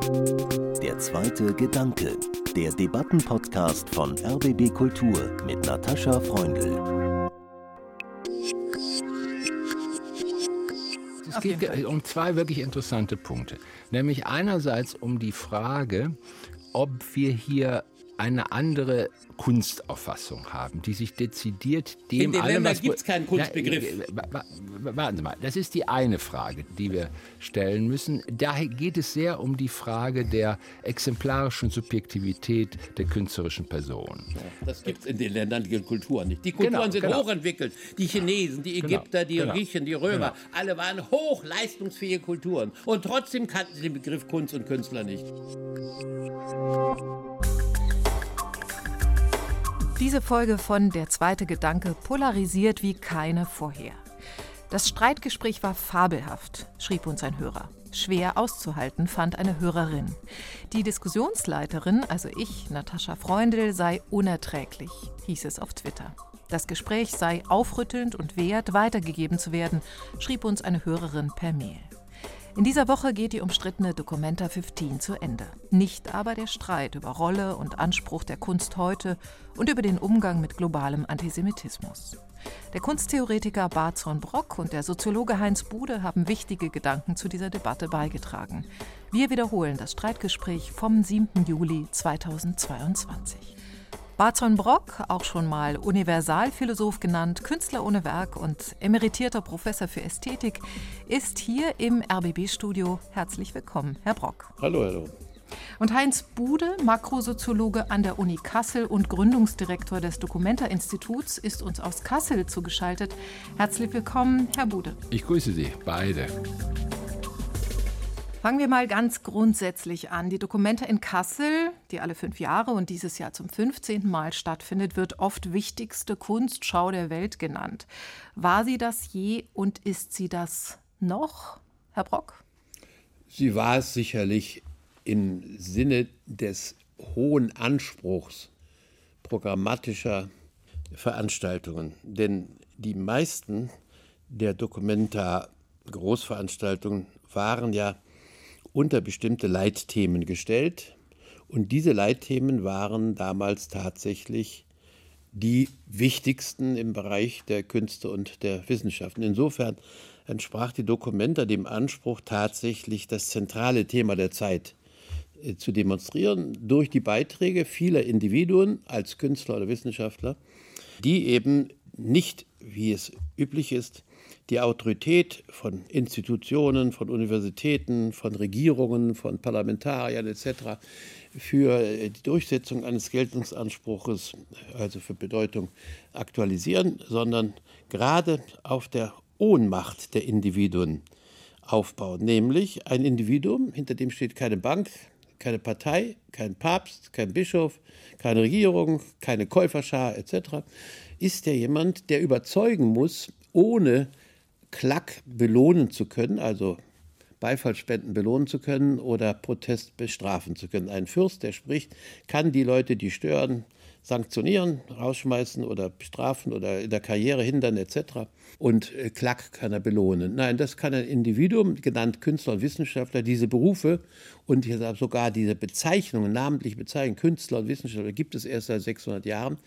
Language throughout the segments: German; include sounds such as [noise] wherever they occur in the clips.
Der zweite Gedanke, der Debattenpodcast von RBB Kultur mit Natascha Freundl. Es geht um zwei wirklich interessante Punkte. Nämlich einerseits um die Frage, ob wir hier eine andere Kunstauffassung haben, die sich dezidiert dem In den allem, Ländern gibt es keinen Kunstbegriff. Ja, äh, wa- wa- warten Sie mal, das ist die eine Frage, die wir stellen müssen. Daher geht es sehr um die Frage der exemplarischen Subjektivität der künstlerischen Person. Das gibt es in den Ländern die Kulturen nicht. Die Kulturen Genau, sind genau. hochentwickelt. Die Chinesen, die Genau, Ägypter, die genau. Griechen, die Römer, alle waren hochleistungsfähige Kulturen. Und trotzdem kannten sie den Begriff Kunst und Künstler nicht. Diese Folge von Der zweite Gedanke polarisiert wie keine vorher. Das Streitgespräch war fabelhaft, schrieb uns ein Hörer. Schwer auszuhalten, fand eine Hörerin. Die Diskussionsleiterin, also ich, Natascha Freundl, sei unerträglich, hieß es auf Twitter. Das Gespräch sei aufrüttelnd und wert, weitergegeben zu werden, schrieb uns eine Hörerin per Mail. In dieser Woche geht die umstrittene Documenta 15 zu Ende. Nicht aber der Streit über Rolle und Anspruch der Kunst heute und über den Umgang mit globalem Antisemitismus. Der Kunsttheoretiker Barzon Brock und der Soziologe Heinz Bude haben wichtige Gedanken zu dieser Debatte beigetragen. Wir wiederholen das Streitgespräch vom 7. Juli 2022. Barzon Brock, auch schon mal Universalphilosoph genannt, Künstler ohne Werk und emeritierter Professor für Ästhetik, ist hier im RBB-Studio. Herzlich willkommen, Herr Brock. Hallo, hallo. Und Heinz Bude, Makrosoziologe an der Uni Kassel und Gründungsdirektor des Documenta-Instituts, ist uns aus Kassel zugeschaltet. Herzlich willkommen, Herr Bude. Ich grüße Sie beide. Fangen wir mal ganz grundsätzlich an. Die Documenta in Kassel, die alle fünf Jahre und dieses Jahr zum 15. Mal stattfindet, wird oft wichtigste Kunstschau der Welt genannt. War sie das je und ist sie das noch, Herr Brock? Sie war es sicherlich im Sinne des hohen Anspruchs programmatischer Veranstaltungen. Denn die meisten der Documenta Großveranstaltungen waren ja unter bestimmte Leitthemen gestellt. Und diese Leitthemen waren damals tatsächlich die wichtigsten im Bereich der Künste und der Wissenschaften. Insofern entsprach die Dokumenta dem Anspruch, tatsächlich das zentrale Thema der Zeit äh, zu demonstrieren durch die Beiträge vieler Individuen als Künstler oder Wissenschaftler, die eben nicht, wie es üblich ist, die Autorität von Institutionen, von Universitäten, von Regierungen, von Parlamentariern etc. für die Durchsetzung eines Geltungsanspruches, also für Bedeutung, aktualisieren, sondern gerade auf der Ohnmacht der Individuen aufbauen. Nämlich ein Individuum, hinter dem steht keine Bank, keine Partei, kein Papst, kein Bischof, keine Regierung, keine Käuferschar etc., ist ja jemand, der überzeugen muss, ohne Klack belohnen zu können, also Beifallspenden belohnen zu können oder Protest bestrafen zu können. Ein Fürst, der spricht, kann die Leute, die stören, sanktionieren, rausschmeißen oder bestrafen oder in der Karriere hindern etc. Und äh, Klack kann er belohnen. Nein, das kann ein Individuum, genannt Künstler und Wissenschaftler, diese Berufe und sogar diese Bezeichnungen, namentlich Bezeichnungen, Künstler und Wissenschaftler, gibt es erst seit 600 Jahren,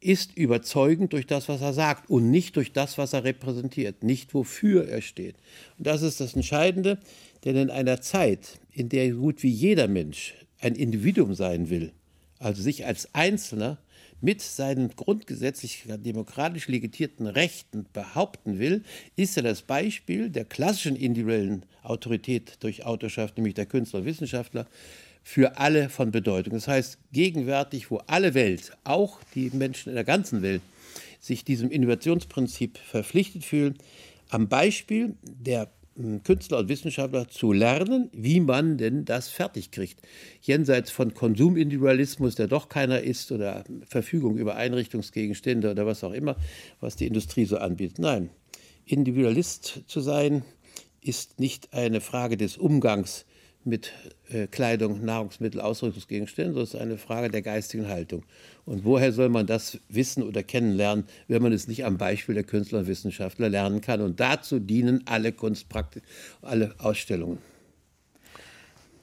ist überzeugend durch das, was er sagt und nicht durch das, was er repräsentiert, nicht wofür er steht. Und das ist das Entscheidende, denn in einer Zeit, in der gut wie jeder Mensch ein Individuum sein will, also sich als Einzelner mit seinen grundgesetzlich demokratisch legitierten Rechten behaupten will, ist er das Beispiel der klassischen individuellen Autorität durch Autorschaft, nämlich der Künstler und Wissenschaftler, für alle von Bedeutung. Das heißt, gegenwärtig, wo alle Welt, auch die Menschen in der ganzen Welt, sich diesem Innovationsprinzip verpflichtet fühlen, am Beispiel der m, Künstler und Wissenschaftler zu lernen, wie man denn das fertig kriegt. Jenseits von Konsumindividualismus, der doch keiner ist, oder Verfügung über Einrichtungsgegenstände oder was auch immer, was die Industrie so anbietet. Nein, Individualist zu sein, ist nicht eine Frage des Umgangs mit äh, Kleidung, Nahrungsmittel, Ausrüstungsgegenständen, sondern es ist eine Frage der geistigen Haltung. Und woher soll man das wissen oder kennenlernen, wenn man es nicht am Beispiel der Künstler und Wissenschaftler lernen kann? Und dazu dienen alle Kunstpraktiken, alle Ausstellungen.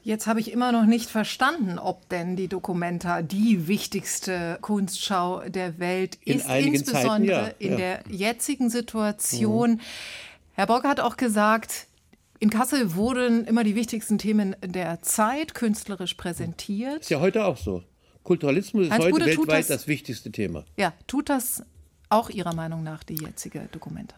Jetzt habe ich immer noch nicht verstanden, ob denn die Documenta die wichtigste Kunstschau der Welt In ist, insbesondere Zeiten, ja, in ja. der jetzigen Situation. Herr Bock hat auch gesagt, in Kassel wurden immer die wichtigsten Themen der Zeit künstlerisch präsentiert. Ist ja heute auch so. Kulturalismus ist Heinz heute Bude weltweit das- das wichtigste Thema. Ja, tut das auch Ihrer Meinung nach die jetzige Documenta?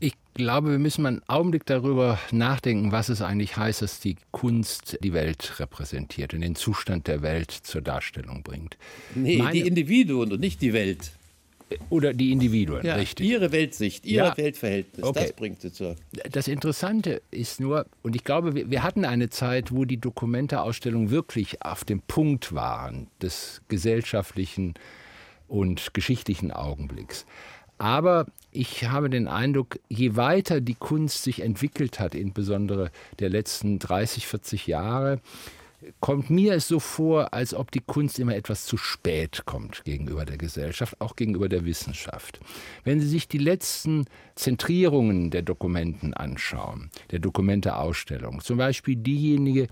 Ich glaube, wir müssen mal einen Augenblick darüber nachdenken, was es eigentlich heißt, dass die Kunst die Welt repräsentiert und den Zustand der Welt zur Darstellung bringt. Nee, Meine- die Individuen und nicht die Welt. Oder die Individuen, Ja, richtig. Ihre Weltsicht, Ihr Ja. Weltverhältnis, Okay. das bringt sie zur. Das Interessante ist nur, und ich glaube, wir, wir hatten eine Zeit, wo die Dokumente-Ausstellungen wirklich auf dem Punkt waren des gesellschaftlichen und geschichtlichen Augenblicks. Aber ich habe den Eindruck, je weiter die Kunst sich entwickelt hat, insbesondere der letzten 30, 40 Jahre, kommt mir es so vor, als ob die Kunst immer etwas zu spät kommt gegenüber der Gesellschaft, auch gegenüber der Wissenschaft. Wenn Sie sich die letzten Zentrierungen der Dokumenten anschauen, der Dokumenteausstellung, zum Beispiel diejenige,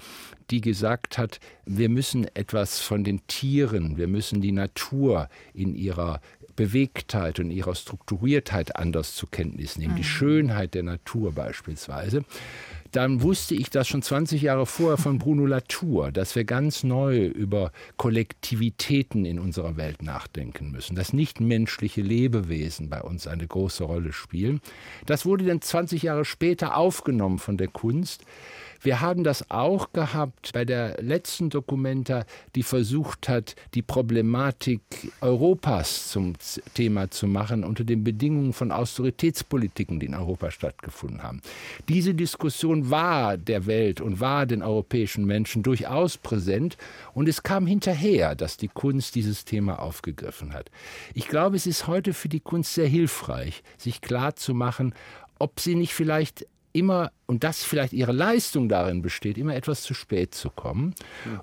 die gesagt hat, wir müssen etwas von den Tieren, wir müssen die Natur in ihrer Bewegtheit und ihrer Strukturiertheit anders zur Kenntnis nehmen, die Schönheit der Natur beispielsweise, dann wusste ich das schon 20 Jahre vorher von Bruno Latour, dass wir ganz neu über Kollektivitäten in unserer Welt nachdenken müssen, dass nicht menschliche Lebewesen bei uns eine große Rolle spielen. Das wurde dann 20 Jahre später aufgenommen von der Kunst. Wir haben das auch gehabt bei der letzten Dokumenta, die versucht hat, die Problematik Europas zum Thema zu machen unter den Bedingungen von Austeritätspolitiken, die in Europa stattgefunden haben. Diese Diskussion war der Welt und war den europäischen Menschen durchaus präsent und es kam hinterher, dass die Kunst dieses Thema aufgegriffen hat. Ich glaube, es ist heute für die Kunst sehr hilfreich, sich klar zu machen, ob sie nicht vielleicht immer, und das vielleicht ihre Leistung darin besteht, immer etwas zu spät zu kommen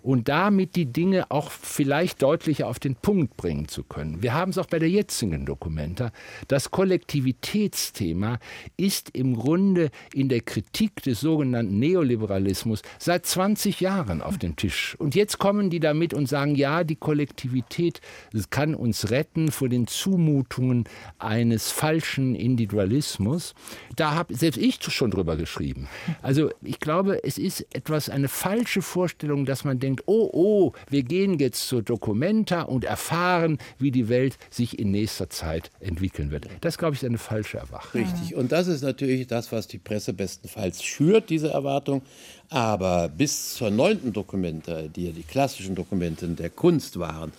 und damit die Dinge auch vielleicht deutlicher auf den Punkt bringen zu können. Wir haben es auch bei der jetzigen Dokumenta. Das Kollektivitätsthema ist im Grunde in der Kritik des sogenannten Neoliberalismus seit 20 Jahren auf dem Tisch. Und jetzt kommen die damit und sagen, ja, die Kollektivität kann uns retten vor den Zumutungen eines falschen Individualismus. Da habe selbst ich schon drüber geschrieben. Also ich glaube, es ist etwas eine falsche Vorstellung, dass man denkt, oh, oh, wir gehen jetzt zur Documenta und erfahren, wie die Welt sich in nächster Zeit entwickeln wird. Das, glaube ich, ist eine falsche Erwartung. Richtig. Und das ist natürlich das, was die Presse bestenfalls schürt, diese Erwartung. Aber bis zur neunten Dokumenta, die ja die klassischen Dokumenten der Kunst waren,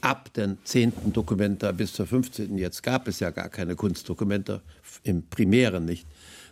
ab den zehnten Dokumenta bis zur 15. Jetzt gab es ja gar keine Kunstdokumenta, im Primären nicht,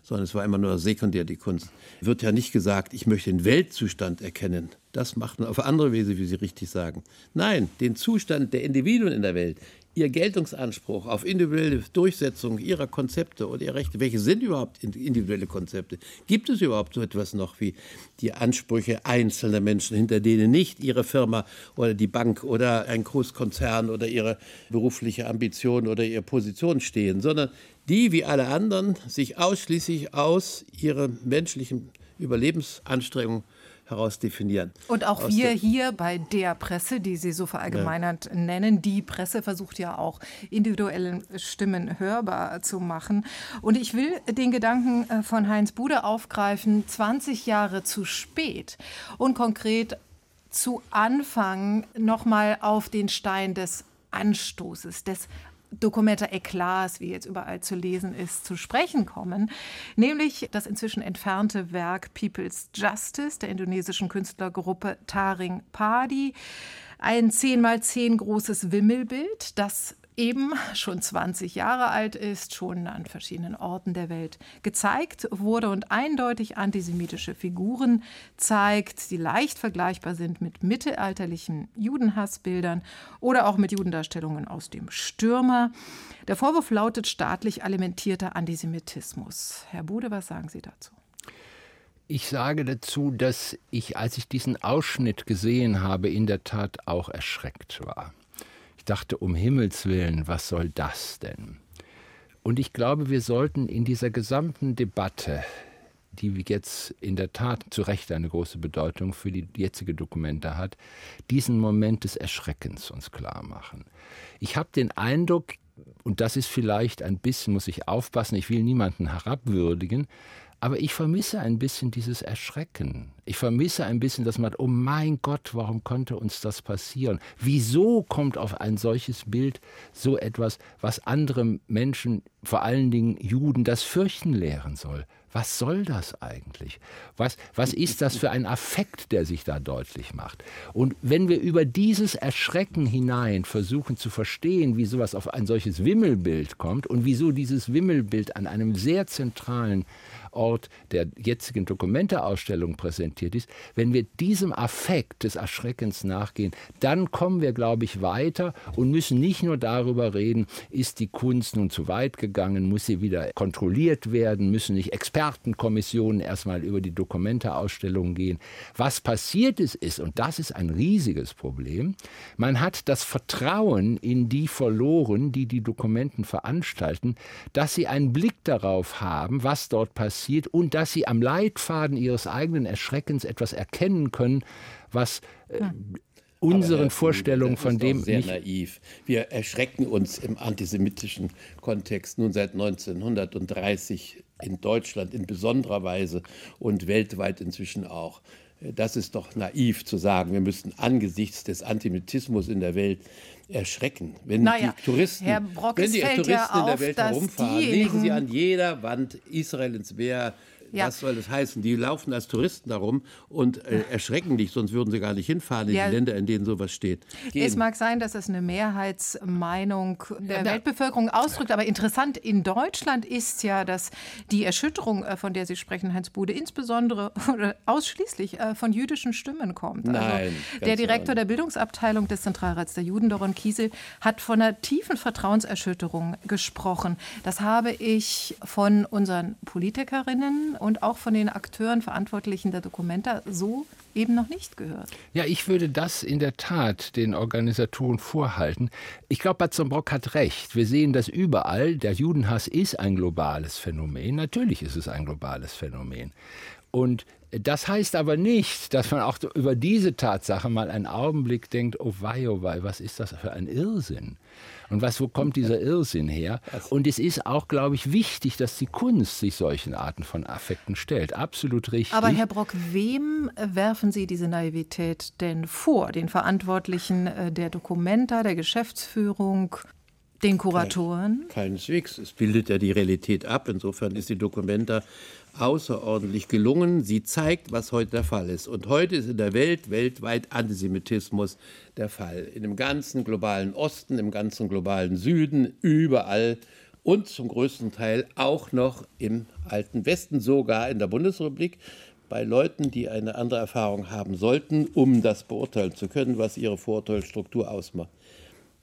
sondern es war immer nur sekundär die Kunst. Wird ja nicht gesagt, ich möchte den Weltzustand erkennen. Das macht man auf andere Weise, wie Sie richtig sagen. Nein, den Zustand der Individuen in der Welt, ihr Geltungsanspruch auf individuelle Durchsetzung ihrer Konzepte oder ihrer Rechte. Welche sind überhaupt individuelle Konzepte? Gibt es überhaupt so etwas noch wie die Ansprüche einzelner Menschen, hinter denen nicht ihre Firma oder die Bank oder ein Großkonzern oder ihre berufliche Ambition oder ihre Position stehen, sondern die wie alle anderen sich ausschließlich aus ihren menschlichen Überlebensanstrengungen heraus definieren. Und auch Aus wir hier bei der Presse, die Sie so verallgemeinert nennen, die Presse versucht ja auch individuelle Stimmen hörbar zu machen. Und ich will den Gedanken äh, von Heinz Bude aufgreifen, 20 Jahre zu spät und konkret zu Anfang nochmal auf den Stein des Anstoßes, des Documenta Eclats, wie jetzt überall zu lesen ist, zu sprechen kommen, nämlich das inzwischen entfernte Werk People's Justice der indonesischen Künstlergruppe Taring Padi, ein 10 mal 10 großes Wimmelbild, das eben schon 20 Jahre alt ist, schon an verschiedenen Orten der Welt gezeigt wurde und eindeutig antisemitische Figuren zeigt, die leicht vergleichbar sind mit mittelalterlichen Judenhassbildern oder auch mit Judendarstellungen aus dem Stürmer. Der Vorwurf lautet staatlich alimentierter Antisemitismus. Herr Bude, was sagen Sie dazu? Ich sage dazu, dass ich, als ich diesen Ausschnitt gesehen habe, in der Tat auch erschreckt war. Ich dachte, um Himmels willen, was soll das denn? Und ich glaube, wir sollten in dieser gesamten Debatte die jetzt in der Tat zu Recht eine große Bedeutung für die jetzige Dokumente hat, diesen Moment des Erschreckens uns klar machen. Ich habe den Eindruck, und das ist vielleicht ein bisschen, muss ich aufpassen, ich will niemanden herabwürdigen, aber ich vermisse ein bisschen dieses Erschrecken. Ich vermisse ein bisschen, dass man, oh mein Gott, warum konnte uns das passieren? Wieso kommt auf ein solches Bild so etwas, was andere Menschen, vor allen Dingen Juden, das Fürchten lehren soll? Was soll das eigentlich? Was, was ist das für ein Affekt, der sich da deutlich macht? Und wenn wir über dieses Erschrecken hinein versuchen zu verstehen, wie sowas auf ein solches Wimmelbild kommt und wieso dieses Wimmelbild an einem sehr zentralen Ort der jetzigen Dokumenteausstellung präsentiert ist, wenn wir diesem Affekt des Erschreckens nachgehen, dann kommen wir, glaube ich, weiter und müssen nicht nur darüber reden, ist die Kunst nun zu weit gegangen, muss sie wieder kontrolliert werden, müssen nicht Expertenkommissionen erstmal über die Dokumenteausstellung gehen. Was passiert ist, ist, und das ist ein riesiges Problem, man hat das Vertrauen in die verloren, die die Dokumenten veranstalten, dass sie einen Blick darauf haben, was dort passiert passiert und dass sie am Leitfaden ihres eigenen Erschreckens etwas erkennen können, was äh, unseren Aber, Vorstellungen von dem sehr nicht naiv. Wir erschrecken uns im antisemitischen Kontext nun seit 1930 in Deutschland in besonderer Weise und weltweit inzwischen auch. Das ist doch naiv zu sagen, wir müssten angesichts des Antisemitismus in der Welt erschrecken. Wenn naja, die Touristen, wenn die Touristen ja auf, in der Welt herumfahren, lesen sie an jeder Wand Israel ins Meer, ja. Was soll das heißen? Die laufen als Touristen darum und äh, erschrecken dich, sonst würden sie gar nicht hinfahren in ja. die Länder, in denen sowas steht. Gehen. Es mag sein, dass es eine Mehrheitsmeinung der ja, Weltbevölkerung ausdrückt, aber interessant in Deutschland ist ja, dass die Erschütterung, äh, von der Sie sprechen, Heinz Bude, insbesondere [laughs] oder ausschließlich äh, von jüdischen Stimmen kommt. Also Nein, also der Direktor der Bildungsabteilung des Zentralrats der Juden, Doron Kiesel, hat von einer tiefen Vertrauenserschütterung gesprochen. Das habe ich von unseren Politikerinnen und auch von den Akteuren, Verantwortlichen der Dokumenta so eben noch nicht gehört. Ja, ich würde das in der Tat den Organisatoren vorhalten. Ich glaube, Batzenbrock hat recht. Wir sehen das überall. Der Judenhass ist ein globales Phänomen. Natürlich ist es ein globales Phänomen. Und das heißt aber nicht, dass man auch über diese Tatsache mal einen Augenblick denkt, oh wei, oh wei, was ist das für ein Irrsinn? Und was, wo kommt dieser Irrsinn her? Und es ist auch, glaube ich, wichtig, dass die Kunst sich solchen Arten von Affekten stellt. Absolut richtig. Aber Herr Brock, wem werfen Sie diese Naivität denn vor? Den Verantwortlichen äh, der Dokumenta, der Geschäftsführung, den Kuratoren? keineswegs. Es bildet ja die Realität ab. Insofern ist die Dokumenta außerordentlich gelungen. Sie zeigt, was heute der Fall ist. Und heute ist in der Welt weltweit Antisemitismus der Fall. In dem ganzen globalen Osten, im ganzen globalen Süden, überall und zum größten Teil auch noch im alten Westen, sogar in der Bundesrepublik, bei Leuten, die eine andere Erfahrung haben sollten, um das beurteilen zu können, was ihre Vorurteilsstruktur ausmacht.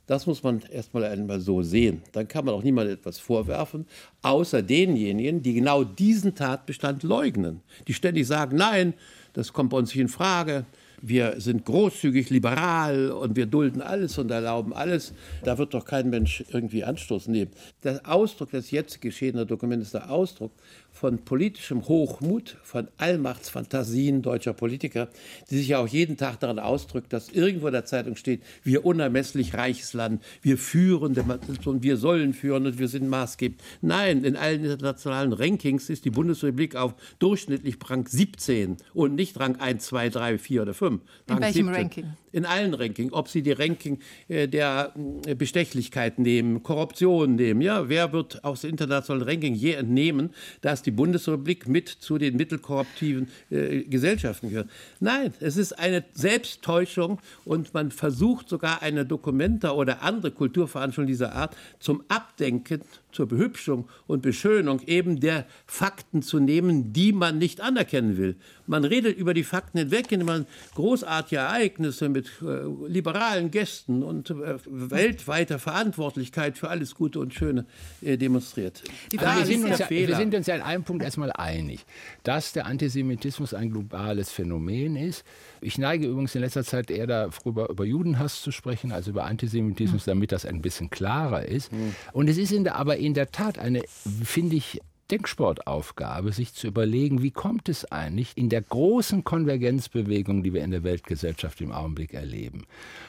Das muss man erstmal einmal so sehen. Dann kann man auch niemandem etwas vorwerfen, außer denjenigen, die genau diesen Tatbestand leugnen. Die ständig sagen, nein, das kommt bei uns nicht in Frage. Wir sind großzügig, liberal und wir dulden alles und erlauben alles. Da wird doch kein Mensch irgendwie Anstoß nehmen. Der Ausdruck des jetzt geschehenen Dokuments ist der Ausdruck von politischem Hochmut, von Allmachtsfantasien deutscher Politiker, die sich ja auch jeden Tag daran ausdrückt, dass irgendwo in der Zeitung steht, wir unermesslich reiches Land, wir führen und wir sollen führen und wir sind maßgebend. Nein, in allen internationalen Rankings ist die Bundesrepublik auf durchschnittlich Rang 17 und nicht Rang 1, 2, 3, 4 oder 5. Rang in welchem 17. Ranking? In allen Rankings. Ob Sie die Ranking äh, der äh, Bestechlichkeit nehmen, Korruption nehmen, ja, wer wird aus internationalen Ranking je entnehmen, dass die Bundesrepublik mit zu den mittelkorruptiven äh, Gesellschaften gehört. Nein, es ist eine Selbsttäuschung und man versucht sogar eine Dokumenta oder andere Kulturveranstaltungen dieser Art zum Abdenken zur Behübschung und Beschönung eben der Fakten zu nehmen, die man nicht anerkennen will. Man redet über die Fakten hinweg, indem man großartige Ereignisse mit äh, liberalen Gästen und äh, weltweiter Verantwortlichkeit für alles Gute und Schöne äh, demonstriert. wir, sind uns ja, wir sind uns ja in einem Punkt erstmal einig, dass der Antisemitismus ein globales Phänomen ist. Ich neige übrigens in letzter Zeit eher darüber, über Judenhass zu sprechen, als über Antisemitismus, damit das ein bisschen klarer ist. Mhm. Und es ist in der, aber in der Tat eine, finde ich, Denksportaufgabe, sich zu überlegen, wie kommt es eigentlich in der großen Konvergenzbewegung, die wir in der Weltgesellschaft im Augenblick erleben,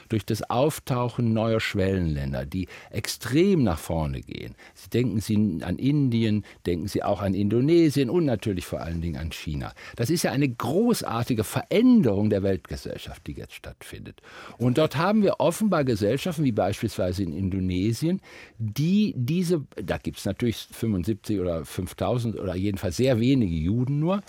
durch das Auftauchen neuer Schwellenländer, die extrem nach vorne gehen. Sie denken Sie an Indien, denken Sie auch an Indonesien und natürlich vor allen Dingen an China. Das ist ja eine großartige Veränderung der Weltgesellschaft, die jetzt stattfindet. Und dort haben wir offenbar Gesellschaften, wie beispielsweise in Indonesien, die diese, da gibt es natürlich 75 oder 5000 oder jedenfalls sehr wenige Juden nur,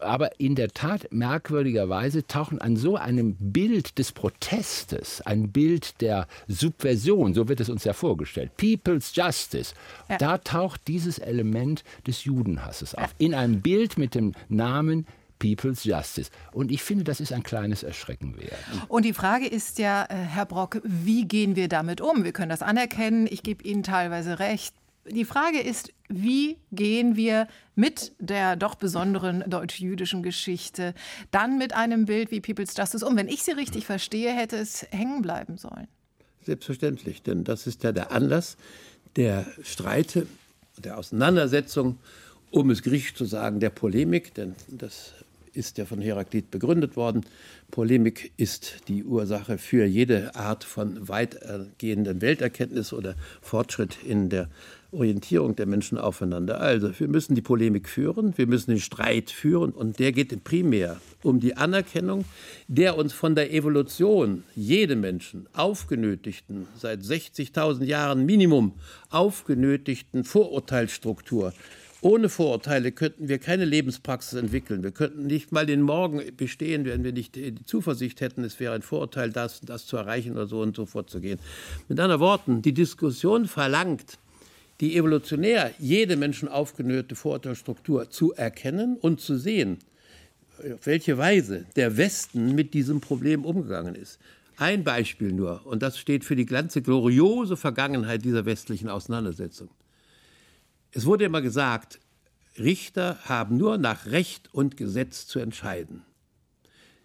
aber in der Tat merkwürdigerweise tauchen an so einem Bild des Protestes, ein Bild der Subversion, so wird es uns ja vorgestellt, People's Justice, ja. da taucht dieses Element des Judenhasses auf. In einem Bild mit dem Namen People's Justice. Und ich finde, das ist ein kleines Erschrecken wert. Und die Frage ist ja, äh, Herr Brock, wie gehen wir damit um? Wir können das anerkennen. Ich gebe Ihnen teilweise recht. Die Frage ist, wie gehen wir mit der doch besonderen deutsch-jüdischen Geschichte dann mit einem Bild wie People's Justice um? Wenn ich Sie richtig verstehe, hätte es hängen bleiben sollen. Selbstverständlich, denn das ist ja der Anlass der Streite, der Auseinandersetzung, um es griechisch zu sagen, der Polemik, denn das ist ja von Heraklit begründet worden. Polemik ist die Ursache für jede Art von weitergehenden Welterkenntnis oder Fortschritt in der Orientierung der Menschen aufeinander. Also, wir müssen die Polemik führen, wir müssen den Streit führen und der geht primär um die Anerkennung der uns von der Evolution jedem Menschen aufgenötigten, seit 60.000 Jahren Minimum aufgenötigten Vorurteilsstruktur ohne Vorurteile könnten wir keine Lebenspraxis entwickeln. Wir könnten nicht mal den Morgen bestehen, wenn wir nicht die Zuversicht hätten, es wäre ein Vorurteil, das, das zu erreichen oder so und so vorzugehen. Mit anderen Worten, die Diskussion verlangt, die evolutionär jede Menschen aufgenötigte Vorurteilsstruktur zu erkennen und zu sehen, auf welche Weise der Westen mit diesem Problem umgegangen ist. Ein Beispiel nur, und das steht für die ganze gloriose Vergangenheit dieser westlichen Auseinandersetzung. Es wurde immer gesagt, Richter haben nur nach Recht und Gesetz zu entscheiden.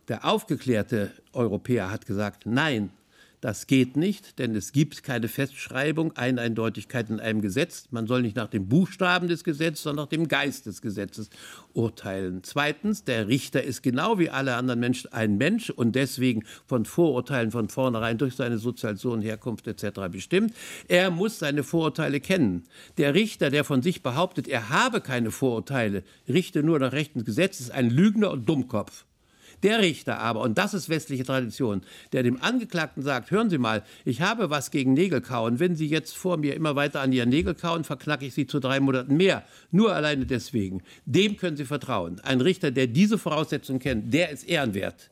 Der aufgeklärte Europäer hat gesagt, nein, das geht nicht, denn es gibt keine Festschreibung, Eineindeutigkeit in einem Gesetz. Man soll nicht nach dem Buchstaben des Gesetzes, sondern nach dem Geist des Gesetzes urteilen. Zweitens, der Richter ist genau wie alle anderen Menschen ein Mensch und deswegen von Vorurteilen von vornherein durch seine Sozialisation, Herkunft etc. bestimmt. Er muss seine Vorurteile kennen. Der Richter, der von sich behauptet, er habe keine Vorurteile, richte nur nach Recht und Gesetz, ist ein Lügner und Dummkopf. Der Richter aber, und das ist westliche Tradition, der dem Angeklagten sagt, hören Sie mal, ich habe was gegen Nägelkauen. Wenn Sie jetzt vor mir immer weiter an Ihren Nägel kauen, verknacke ich Sie zu drei Monaten mehr. Nur alleine deswegen. Dem können Sie vertrauen. Ein Richter, der diese Voraussetzungen kennt, der ist ehrenwert.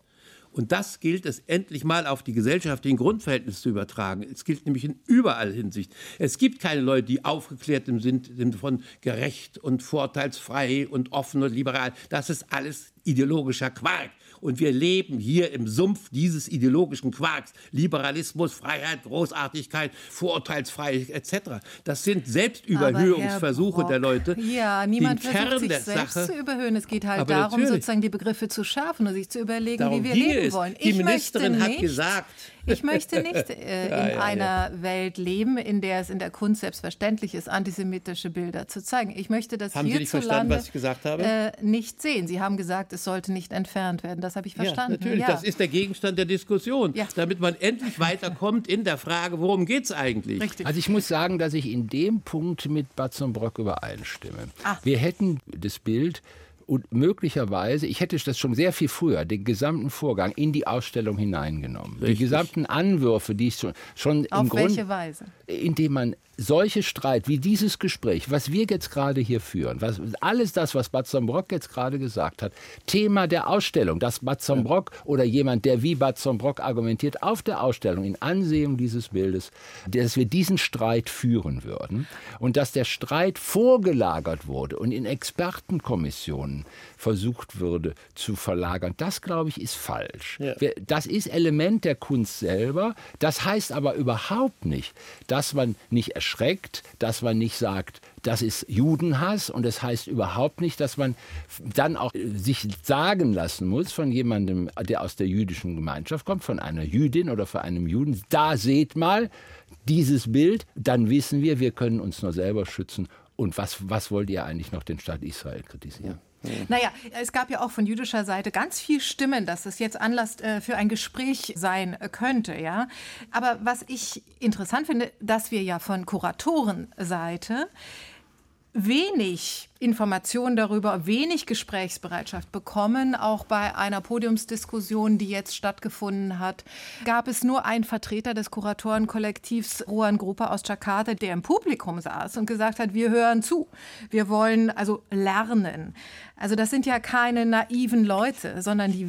Und das gilt es endlich mal auf die gesellschaftlichen Grundverhältnisse zu übertragen. Es gilt nämlich in überall Hinsicht. Es gibt keine Leute, die aufgeklärt sind von gerecht und vorteilsfrei und offen und liberal. Das ist alles ideologischer Quark. Und wir leben hier im Sumpf dieses ideologischen Quarks. Liberalismus, Freiheit, Großartigkeit, Vorurteilsfreiheit etc. Das sind Selbstüberhöhungsversuche der Leute. Ja, niemand versucht sich selbst Sache, zu überhöhen. Es geht halt darum, natürlich. sozusagen die Begriffe zu schärfen und sich zu überlegen, darum wie wir leben es. wollen. Die ich Ministerin hat gesagt, ich möchte nicht äh, [laughs] ja, in ja, einer ja. Welt leben, in der es in der Kunst selbstverständlich ist, antisemitische Bilder zu zeigen. Ich möchte das haben Sie nicht verstanden, was ich gesagt habe? Äh, nicht sehen. Sie haben gesagt, es sollte nicht entfernt werden. Das habe ich verstanden. Ja, natürlich. Das ist der Gegenstand der Diskussion, damit man endlich weiterkommt in der Frage, worum geht es eigentlich? Richtig. Also ich muss sagen, dass ich in dem Punkt mit Batzenbrock übereinstimme. Ach. Wir hätten das Bild und möglicherweise, ich hätte das schon sehr viel früher, den gesamten Vorgang in die Ausstellung hineingenommen. Richtig. Die gesamten Anwürfe, die ich schon, schon Auf im Grund, welche Weise? Indem man solche Streit wie dieses Gespräch, was wir jetzt gerade hier führen, was, alles das, was Bad Brock jetzt gerade gesagt hat, Thema der Ausstellung, dass Bad Brock oder jemand, der wie Bad Brock argumentiert, auf der Ausstellung in Ansehung dieses Bildes, dass wir diesen Streit führen würden und dass der Streit vorgelagert wurde und in Expertenkommissionen versucht würde zu verlagern, das glaube ich ist falsch. Ja. Das ist Element der Kunst selber, das heißt aber überhaupt nicht, dass man nicht erschreckt, dass man nicht sagt, das ist Judenhass und das heißt überhaupt nicht, dass man dann auch sich sagen lassen muss von jemandem, der aus der jüdischen Gemeinschaft kommt, von einer Jüdin oder von einem Juden, da seht mal dieses Bild, dann wissen wir, wir können uns nur selber schützen Und was, was wollt ihr eigentlich noch den Staat Israel kritisieren? Naja, es gab ja auch von jüdischer Seite ganz viel Stimmen, dass es jetzt Anlass äh, für ein Gespräch sein könnte, ja. Aber was ich interessant finde, dass wir ja von Kuratorenseite wenig Informationen darüber, wenig Gesprächsbereitschaft bekommen. Auch bei einer Podiumsdiskussion, die jetzt stattgefunden hat, gab es nur einen Vertreter des Kuratorenkollektivs Ruan Gruppe aus Jakarta, der im Publikum saß und gesagt hat, wir hören zu. Wir wollen also lernen. Also das sind ja keine naiven Leute, sondern die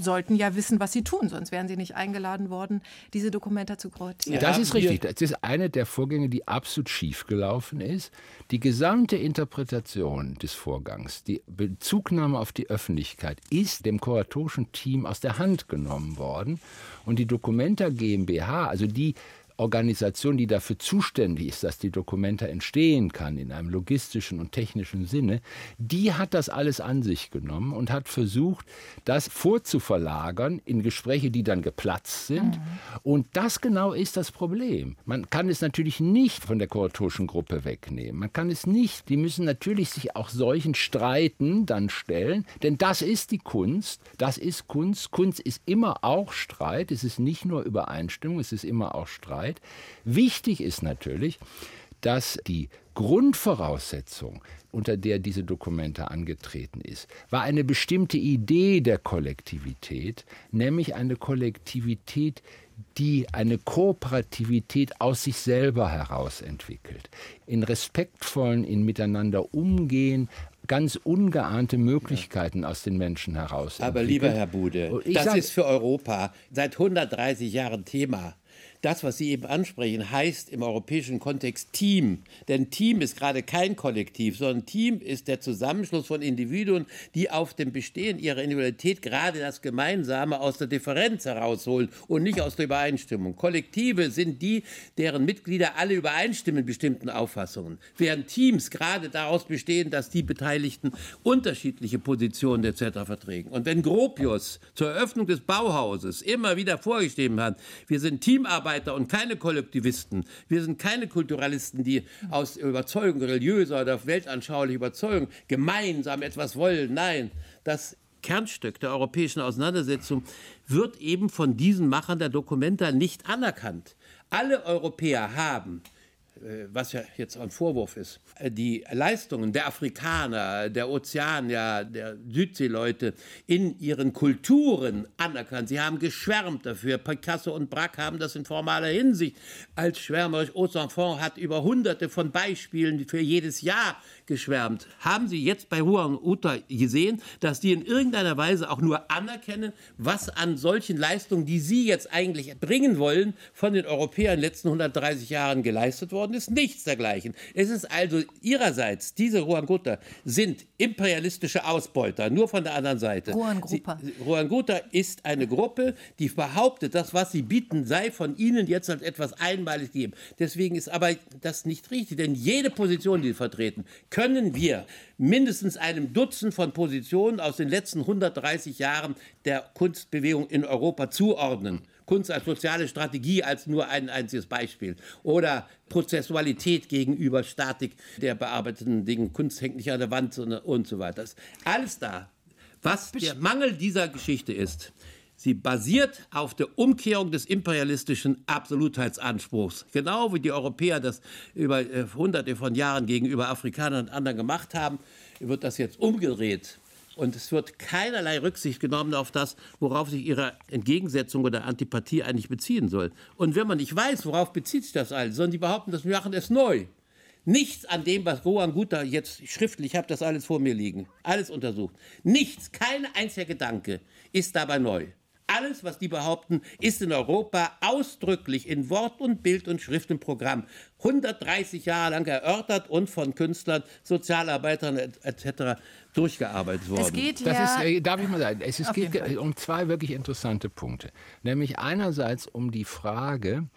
sollten ja wissen, was sie tun, sonst wären sie nicht eingeladen worden, diese Dokumente zu kreuzieren. Das ist richtig. Das ist eine der Vorgänge, die absolut schief gelaufen ist. Die gesamte Interpretation des Vorgangs, die Bezugnahme auf die Öffentlichkeit ist dem kuratorischen Team aus der Hand genommen worden. Und die Documenta GmbH, also die Organisation, die dafür zuständig ist, dass die Dokumente entstehen kann in einem logistischen und technischen Sinne, die hat das alles an sich genommen und hat versucht, das vorzuverlagern in Gespräche, die dann geplatzt sind. Mhm. Und das genau ist das Problem. Man kann es natürlich nicht von der kuratorischen Gruppe wegnehmen. Man kann es nicht. Die müssen natürlich sich auch solchen Streiten dann stellen, denn das ist die Kunst. Das ist Kunst. Kunst ist immer auch Streit. Es ist nicht nur Übereinstimmung, es ist immer auch Streit. Zeit. Wichtig ist natürlich, dass die Grundvoraussetzung, unter der diese Dokumente angetreten ist, war eine bestimmte Idee der Kollektivität, nämlich eine Kollektivität, die eine Kooperativität aus sich selber heraus entwickelt, in respektvollen, in miteinander umgehen, ganz ungeahnte Möglichkeiten aus den Menschen heraus. Aber lieber Herr Bude, das ist für Europa seit 130 Jahren Thema das, was Sie eben ansprechen, heißt im europäischen Kontext Team. Denn Team ist gerade kein Kollektiv, sondern Team ist der Zusammenschluss von Individuen, die auf dem Bestehen ihrer Individualität gerade das Gemeinsame aus der Differenz herausholen und nicht aus der Übereinstimmung. Kollektive sind die, deren Mitglieder alle übereinstimmen in bestimmten Auffassungen, während Teams gerade daraus bestehen, dass die Beteiligten unterschiedliche Positionen etc. vertreten. Und wenn Gropius zur Eröffnung des Bauhauses immer wieder vorgeschrieben hat, wir sind Teamarbeiter, Mitarbeiter und keine Kollektivisten. Wir sind keine Kulturalisten, die aus Überzeugung, religiöser oder weltanschaulicher Überzeugung gemeinsam etwas wollen. Nein, das Kernstück der europäischen Auseinandersetzung wird eben von diesen Machern der Dokumenta nicht anerkannt. Alle Europäer haben was ja jetzt ein Vorwurf ist, äh, die Leistungen der Afrikaner, der Ozeanier, der Südseeleute in ihren Kulturen anerkannt. Sie haben geschwärmt dafür. Picasso und Braque haben das in formaler Hinsicht als schwärmerisch. Haute hat über hunderte von Beispielen für jedes Jahr geschwärmt. Haben Sie jetzt bei Juan Uta gesehen, dass die in irgendeiner Weise auch nur anerkennen, was an solchen Leistungen, die Sie jetzt eigentlich bringen wollen, von den Europäern in den letzten 130 Jahren geleistet worden ist? Nichts dergleichen. Es ist also ihrerseits, diese Ruangutta sind imperialistische Ausbeuter, nur von der anderen Seite. Ruangrupa. Ruangutta ist eine Gruppe, die behauptet, das, was sie bieten, sei von ihnen jetzt als etwas einmalig gegeben. Deswegen ist aber das nicht richtig, denn jede Position, die sie vertreten, können wir mindestens einem Dutzend von Positionen aus den letzten 130 Jahren der Kunstbewegung in Europa zuordnen. Kunst als soziale Strategie als nur ein einziges Beispiel. Oder Prozessualität gegenüber Statik der bearbeiteten Dinge. Kunst hängt nicht an der Wand und so weiter. Alles da. Was der Mangel dieser Geschichte ist, Sie basiert auf der Umkehrung des imperialistischen Absolutheitsanspruchs. Genau wie die Europäer das über äh, hunderte von Jahren gegenüber Afrikanern und anderen gemacht haben, wird das jetzt umgedreht. Und es wird keinerlei Rücksicht genommen auf das, worauf sich ihre Entgegensetzung oder Antipathie eigentlich beziehen soll. Und wenn man nicht weiß, worauf bezieht sich das alles, sondern die behaupten, das machen es neu. Nichts an dem, was Rohan Guter jetzt schriftlich, ich habe das alles vor mir liegen, alles untersucht. Nichts, kein einziger Gedanke ist dabei neu. Alles, was die behaupten, ist in Europa ausdrücklich in Wort und Bild und Schrift im Programm 130 Jahre lang erörtert und von Künstlern, Sozialarbeitern etc. durchgearbeitet worden. Es geht das ja ist, äh, darf ich mal sagen, es ist, geht um zwei wirklich interessante Punkte. Nämlich einerseits um die Frage,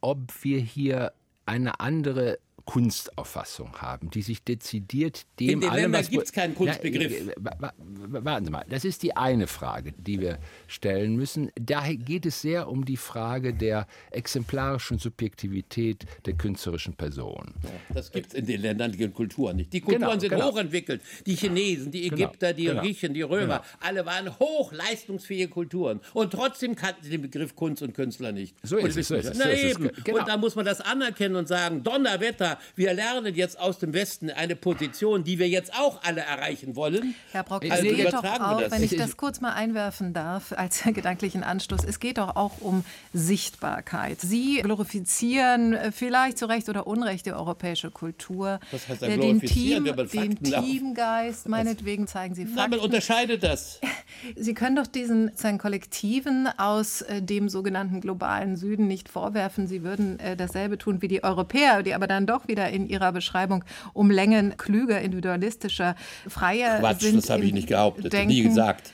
ob wir hier eine andere Kunstauffassung haben, die sich dezidiert dem In den allem, Ländern gibt es keinen Kunstbegriff. Wa- warten Sie mal, das ist die eine Frage, die wir stellen müssen. Daher geht es sehr um die Frage der exemplarischen Subjektivität der künstlerischen Person. Das gibt es in den Ländern, die Kulturen nicht. Die Kulturen Genau, sind genau. hochentwickelt. Die Chinesen, die Genau, Ägypter, die genau. Griechen, die Römer, alle waren hochleistungsfähige Kulturen. Und trotzdem kannten sie den Begriff Kunst und Künstler nicht. So ist es, so ist es, Na so ist es. eben. Genau. Und da muss man das anerkennen und sagen, Donnerwetter, wir lernen jetzt aus dem Westen eine Position, die wir jetzt auch alle erreichen wollen. Herr Brock, es Also geht doch auch, das. wenn ich Es das kurz mal einwerfen darf, als [laughs] gedanklichen Anstoß, es geht doch auch um Sichtbarkeit. Sie glorifizieren äh, vielleicht zu Recht oder Unrecht die europäische Kultur. Was heißt da Äh, den glorifizieren, Team, den Fakten Teamgeist, meinetwegen zeigen Sie Na, man Fakten. unterscheidet das. [laughs] Sie können doch diesen seinen Kollektiven aus äh, dem sogenannten globalen Süden nicht vorwerfen. Sie würden dasselbe tun wie die Europäer, die aber dann doch wieder in ihrer Beschreibung um Längen klüger, individualistischer, freier Quatsch, sind. das habe ich nicht behauptet, Denken. nie gesagt.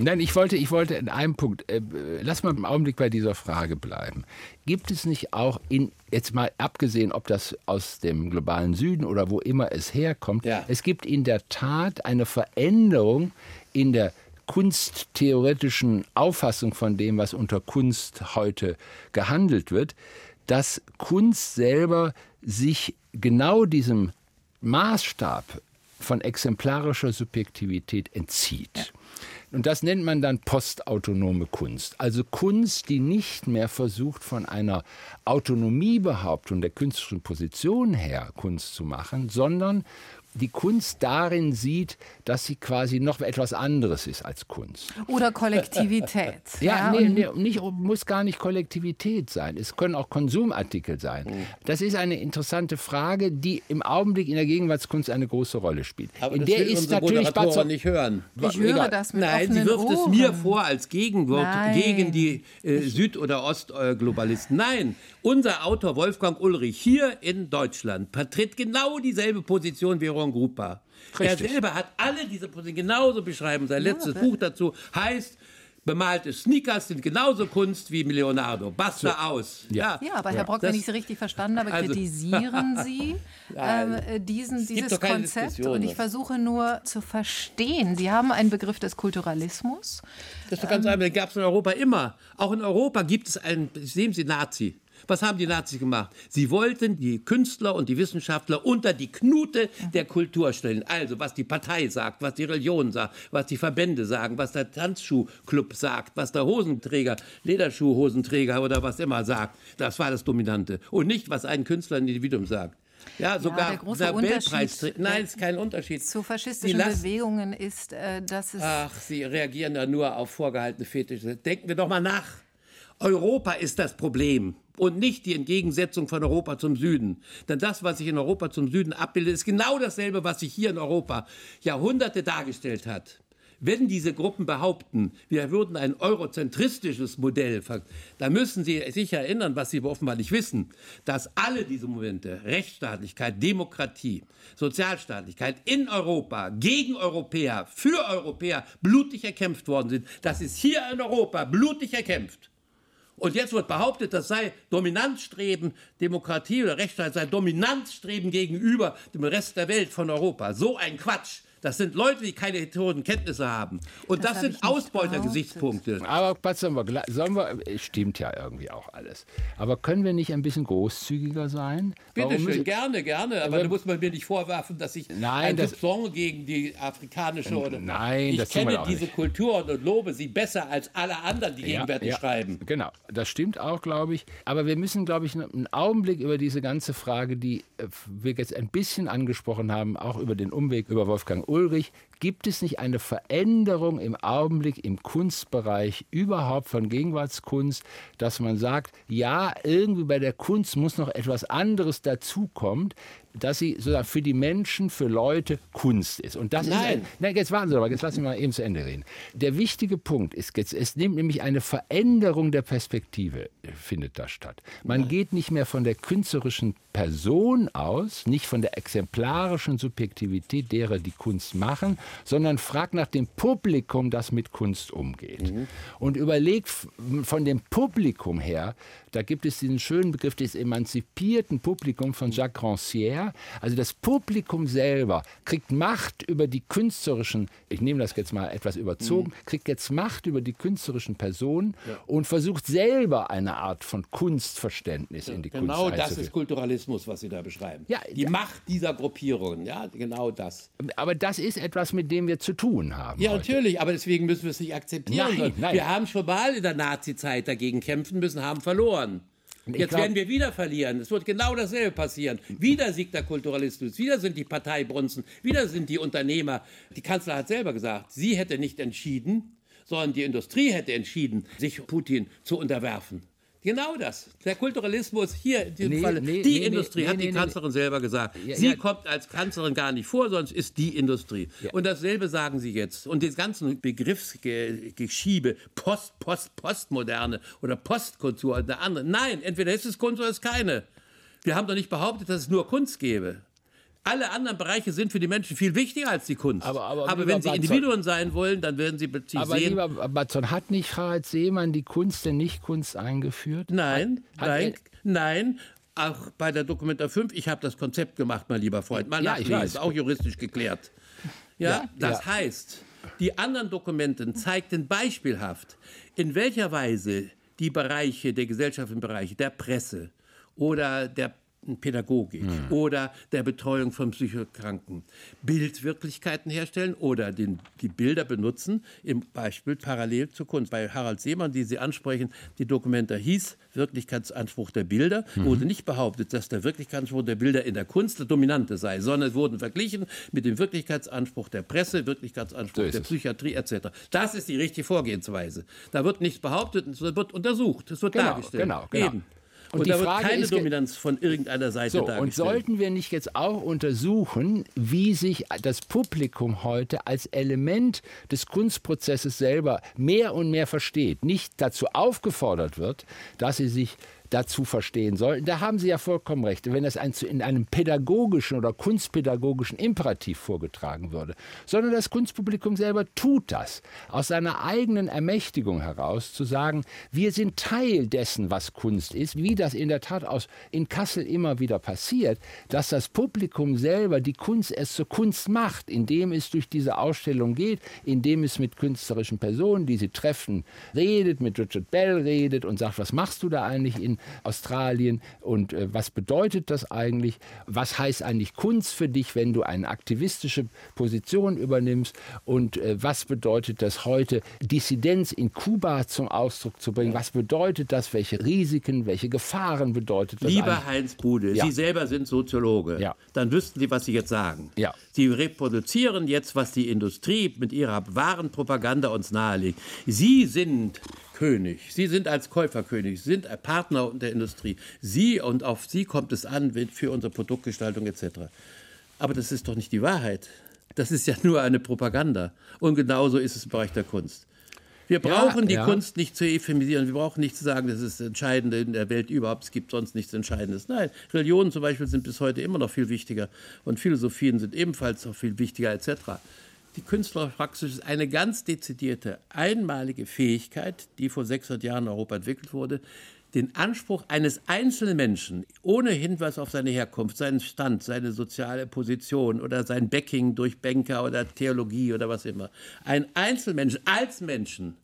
Nein, ich wollte, ich wollte in einem Punkt, äh, lass mal im Augenblick bei dieser Frage bleiben. Gibt es nicht auch in, jetzt mal abgesehen, ob das aus dem globalen Süden oder wo immer es herkommt, Ja. es gibt in der Tat eine Veränderung in der kunsttheoretischen Auffassung von dem, was unter Kunst heute gehandelt wird, dass Kunst selber sich genau diesem Maßstab von exemplarischer Subjektivität entzieht. Und das nennt man dann postautonome Kunst. Also Kunst, die nicht mehr versucht, von einer Autonomiebehauptung der künstlerischen Position her Kunst zu machen, sondern die Kunst darin sieht, dass sie quasi noch etwas anderes ist als Kunst. Oder Kollektivität. [laughs] Ja, nee, und- nee, nicht, muss gar nicht Kollektivität sein. Es können auch Konsumartikel sein. Mhm. Das ist eine interessante Frage, die im Augenblick in der Gegenwartskunst eine große Rolle spielt. Aber in das der will ist natürlich Moderatorin Barzo- nicht hören. Ich höre Egal. das mit Nein, sie wirft es Ohren. mir vor als Gegenwort Nein. gegen die äh, Süd- oder Ostglobalisten. Nein, unser Autor Wolfgang Ulrich hier in Deutschland vertritt genau dieselbe Position wie Ron Grupa. Er Richtig. selber hat alle diese Positionen genauso beschreiben. Sein letztes Buch dazu heißt Bemalte Sneakers sind genauso Kunst wie Leonardo. Basta aus. Ja. Ja, aber Herr Brock, Das- wenn ich Sie richtig verstanden habe, [laughs] Also- kritisieren [laughs] Sie Nein. ähm, äh, diesen, dieses Konzept Diskussion. und ich versuche nur zu verstehen. Sie haben einen Begriff des Kulturalismus. Das ist doch ganz einfach. Den gab es in Europa immer. Auch in Europa gibt es einen, sehen Sie, Nazi. Was haben die Nazis gemacht? Sie wollten die Künstler und die Wissenschaftler unter die Knute der Kultur stellen. Also, was die Partei sagt, was die Religion sagt, was die Verbände sagen, was der Tanzschuhclub sagt, was der Hosenträger, Lederschuhhosenträger oder was immer sagt. Das war das Dominante. Und nicht, was ein Künstler, ein Individuum sagt. Ja, sogar der große Nobelpreis. Unterschied, Nein, ist kein Unterschied. Zu faschistischen Bewegungen ist, äh, dass es Ach, Sie reagieren da nur auf vorgehaltene Fetische. Denken wir doch mal nach. Europa ist das Problem und nicht die Entgegensetzung von Europa zum Süden. Denn das, was sich in Europa zum Süden abbildet, ist genau dasselbe, was sich hier in Europa Jahrhunderte dargestellt hat. Wenn diese Gruppen behaupten, wir würden ein eurozentristisches Modell, dann müssen Sie sich erinnern, was Sie offenbar nicht wissen, dass alle diese Momente, Rechtsstaatlichkeit, Demokratie, Sozialstaatlichkeit in Europa, gegen Europäer, für Europäer, blutig erkämpft worden sind. Das ist hier in Europa blutig erkämpft. Und jetzt wird behauptet, das sei Dominanzstreben, Demokratie oder Rechtsstaat sei Dominanzstreben gegenüber dem Rest der Welt von Europa. So ein Quatsch. Das sind Leute, die keine historischen Kenntnisse haben. Und Das das, sind Ausbeutergesichtspunkte. Aber was sollen wir, sollen wir, es stimmt ja irgendwie auch alles. Aber können wir nicht ein bisschen großzügiger sein? Bitte Warum schön, gerne, gerne. Aber da muss man mir nicht vorwerfen, dass ich Nein, ein das- Soupçon gegen die afrikanische oder. Nein, ich das tun wir kenne auch diese nicht. Kulturen und lobe sie besser als alle anderen, die Ja, gegenwärtig ja, schreiben. Genau, das stimmt auch, glaube ich. Aber wir müssen, glaube ich, einen Augenblick über diese ganze Frage, die äh, wir jetzt ein bisschen angesprochen haben, auch über den Umweg über Wolfgang Ulrich. Gibt es nicht eine Veränderung im Augenblick im Kunstbereich überhaupt von Gegenwartskunst, dass man sagt, ja, irgendwie bei der Kunst muss noch etwas anderes dazukommen, dass sie sozusagen für die Menschen, für Leute Kunst ist. Und das ist Nein. ein, Nein, jetzt warten Sie mal, jetzt lassen Sie mal eben zu Ende reden. Der wichtige Punkt ist jetzt, es nimmt nämlich eine Veränderung der Perspektive, findet da statt. Man geht nicht mehr von der künstlerischen Person aus, nicht von der exemplarischen Subjektivität derer, die Kunst machen, sondern frag nach dem Publikum, das mit Kunst umgeht. Mhm. Und überleg von dem Publikum her, da gibt es diesen schönen Begriff des emanzipierten Publikums von Jacques Rancière. Also das Publikum selber kriegt Macht über die künstlerischen, ich nehme das jetzt mal etwas überzogen, mhm. kriegt jetzt Macht über die künstlerischen Personen ja. und versucht selber eine Art von Kunstverständnis ja, in die genau Kunst Genau das ist Kulturalismus, was Sie da beschreiben. Ja, die. Macht dieser Gruppierungen, ja, genau das. Aber das ist etwas, mit dem wir zu tun haben. Ja, heute. natürlich, aber deswegen müssen wir es nicht akzeptieren. Nein, nein. Wir haben schon mal in der Nazi-Zeit dagegen kämpfen müssen, haben verloren. Jetzt glaub, werden wir wieder verlieren. Es wird genau dasselbe passieren. Wieder siegt der Kulturalismus, wieder sind die Parteibrunzen, wieder sind die Unternehmer. Die Kanzler hat selber gesagt, sie hätte nicht entschieden, sondern die Industrie hätte entschieden, sich Putin zu unterwerfen. Genau das. Der Kulturalismus hier in diesem nee, Falle. Nee, die nee, Industrie, hat die Kanzlerin selber gesagt. Ja, sie ja. kommt als Kanzlerin gar nicht vor, sonst ist die Industrie. Ja. Und dasselbe sagen sie jetzt. Und die ganzen Begriffsgeschiebe, Post, Post, Postmoderne oder Postkultur, eine andere. Nein, entweder ist es Kunst oder ist es keine. Wir haben doch nicht behauptet, dass es nur Kunst gäbe. Alle anderen Bereiche sind für die Menschen viel wichtiger als die Kunst. Aber, aber, aber wenn sie Individuen sein wollen, dann werden sie plötzlich aber sehen. Lieber Batzon, hat nicht Harald Seemann die Kunst der Nicht-Kunst eingeführt? Nein, hat, nein, hat nein. Auch bei der Dokumenta 5, ich habe das Konzept gemacht, mein lieber Freund. Mal ja, nachlesen, ist auch juristisch geklärt. Ja, ja das ja. heißt, die anderen Dokumenten zeigten beispielhaft, in welcher Weise die Bereiche der gesellschaftlichen Bereiche, der Presse oder der Pädagogik mhm. oder der Betreuung von Psychokranken Bildwirklichkeiten herstellen oder den, die Bilder benutzen, im Beispiel parallel zur Kunst. Bei Harald Seemann, die Sie ansprechen, die Dokumenta hieß Wirklichkeitsanspruch der Bilder, mhm. wurde nicht behauptet, dass der Wirklichkeitsanspruch der Bilder in der Kunst der dominante sei, sondern es wurden verglichen mit dem Wirklichkeitsanspruch der Presse, Wirklichkeitsanspruch so der Psychiatrie etc. Das ist die richtige Vorgehensweise. Da wird nichts behauptet, es wird untersucht, es wird genau, dargestellt. Genau, genau. Eben. Und, und die da Frage wird keine ist, Dominanz von irgendeiner Seite so, dargestellt. Und sollten wir nicht jetzt auch untersuchen, wie sich das Publikum heute als Element des Kunstprozesses selber mehr und mehr versteht, nicht dazu aufgefordert wird, dass sie sich dazu verstehen sollten. Da haben Sie ja vollkommen recht, wenn das in einem pädagogischen oder kunstpädagogischen Imperativ vorgetragen würde, sondern das Kunstpublikum selber tut das aus seiner eigenen Ermächtigung heraus, zu sagen, wir sind Teil dessen, was Kunst ist, wie das in der Tat aus in Kassel immer wieder passiert, dass das Publikum selber die Kunst es zur Kunst macht, indem es durch diese Ausstellung geht, indem es mit künstlerischen Personen, die sie treffen, redet, mit Richard Bell redet und sagt, was machst du da eigentlich in Australien und äh, was bedeutet das eigentlich? Was heißt eigentlich Kunst für dich, wenn du eine aktivistische Position übernimmst? Und äh, was bedeutet das heute, Dissidenz in Kuba zum Ausdruck zu bringen? Was bedeutet das? Welche Risiken, welche Gefahren bedeutet das? Lieber eigentlich? Heinz Bude, ja. Sie selber sind Soziologe. Ja. Dann wüssten Sie, was Sie jetzt sagen. Ja. Sie reproduzieren jetzt, was die Industrie mit ihrer wahren Propaganda uns nahelegt. Sie sind König. Sie sind als Käuferkönig, Sie sind Partner der Industrie. Sie und auf Sie kommt es an für unsere Produktgestaltung etc. Aber das ist doch nicht die Wahrheit. Das ist ja nur eine Propaganda. Und genauso ist es im Bereich der Kunst. Wir brauchen ja, die ja. Kunst nicht zu ephemisieren. Wir brauchen nicht zu sagen, das ist das Entscheidende in der Welt überhaupt. Es gibt sonst nichts Entscheidendes. Nein, Religionen zum Beispiel sind bis heute immer noch viel wichtiger und Philosophien sind ebenfalls noch viel wichtiger etc die Künstlerpraxis ist eine ganz dezidierte, einmalige Fähigkeit, die vor 600 Jahren in Europa entwickelt wurde, den Anspruch eines einzelnen Menschen ohne Hinweis auf seine Herkunft, seinen Stand, seine soziale Position oder sein Backing durch Banker oder Theologie oder was immer, ein Einzelmensch als Menschen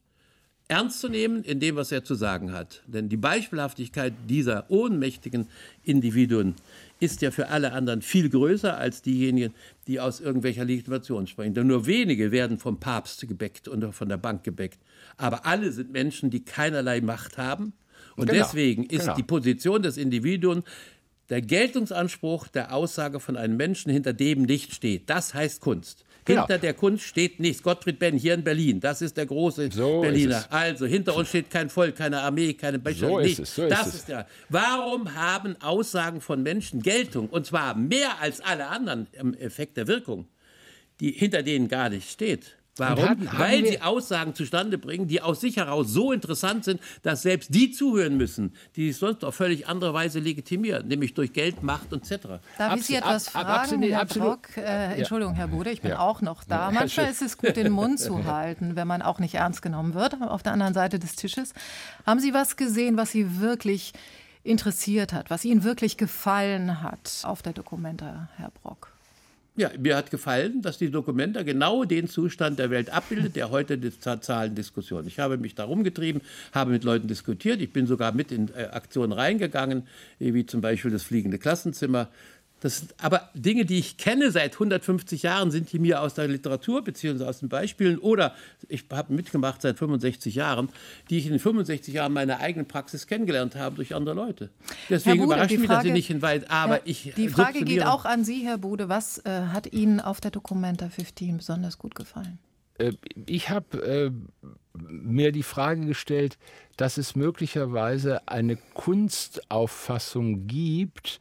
ernst zu nehmen in dem, was er zu sagen hat. Denn die Beispielhaftigkeit dieser ohnmächtigen Individuen ist ja für alle anderen viel größer als diejenigen, die aus irgendwelcher Legitimation sprechen. Denn nur wenige werden vom Papst gebäckt und von der Bank gebäckt. Aber alle sind Menschen, die keinerlei Macht haben. Und genau, deswegen ist genau. die Position des Individuums der Geltungsanspruch der Aussage von einem Menschen, hinter dem nicht steht. Das heißt Kunst. Genau. Hinter der Kunst steht nichts. Gottfried Benn hier in Berlin, das ist der große so Berliner. Also hinter uns steht kein Volk, keine Armee, keine Becher, so nichts. Ist so das ist, ist ja. Warum haben Aussagen von Menschen Geltung und zwar mehr als alle anderen im Effekt der Wirkung, die hinter denen gar nicht steht? Warum? hatten- haben Weil sie Aussagen zustande bringen, die aus sich heraus so interessant sind, dass selbst die zuhören müssen, die es sonst auf völlig andere Weise legitimieren, nämlich durch Geld, Macht etc. Darf ich Sie Abs- etwas ab- ab- fragen, absolut- Herr absolut. Brock? Äh, Entschuldigung, Herr Bude, ich bin Ja. auch noch da. Ja, Manchmal ist es gut, den [laughs] Mund zu halten, wenn man auch nicht ernst genommen wird, auf der anderen Seite des Tisches. Haben Sie was gesehen, was Sie wirklich interessiert hat, was Ihnen wirklich gefallen hat auf der Dokumenta, Herr Brock? Ja, mir hat gefallen, dass die Dokumenta genau den Zustand der Welt abbildet, der heute die Zahlendiskussion. Ich habe mich darum getrieben, habe mit Leuten diskutiert. Ich bin sogar mit in äh, Aktionen reingegangen, wie zum Beispiel das fliegende Klassenzimmer. Das sind aber Dinge, die ich kenne seit 150 Jahren, sind die mir aus der Literatur bzw. aus den Beispielen oder ich habe mitgemacht seit 65 Jahren, die ich in den 65 Jahren meiner eigenen Praxis kennengelernt habe durch andere Leute. Deswegen Bude, überrascht die mich, dass sie Frage- nicht hinweisen. Aber Ja, ich die Frage geht auch an Sie, Herr Bude. Was äh, hat Ihnen auf der Documenta 15 besonders gut gefallen? Äh, Ich habe äh, mir die Frage gestellt, dass es möglicherweise eine Kunstauffassung gibt,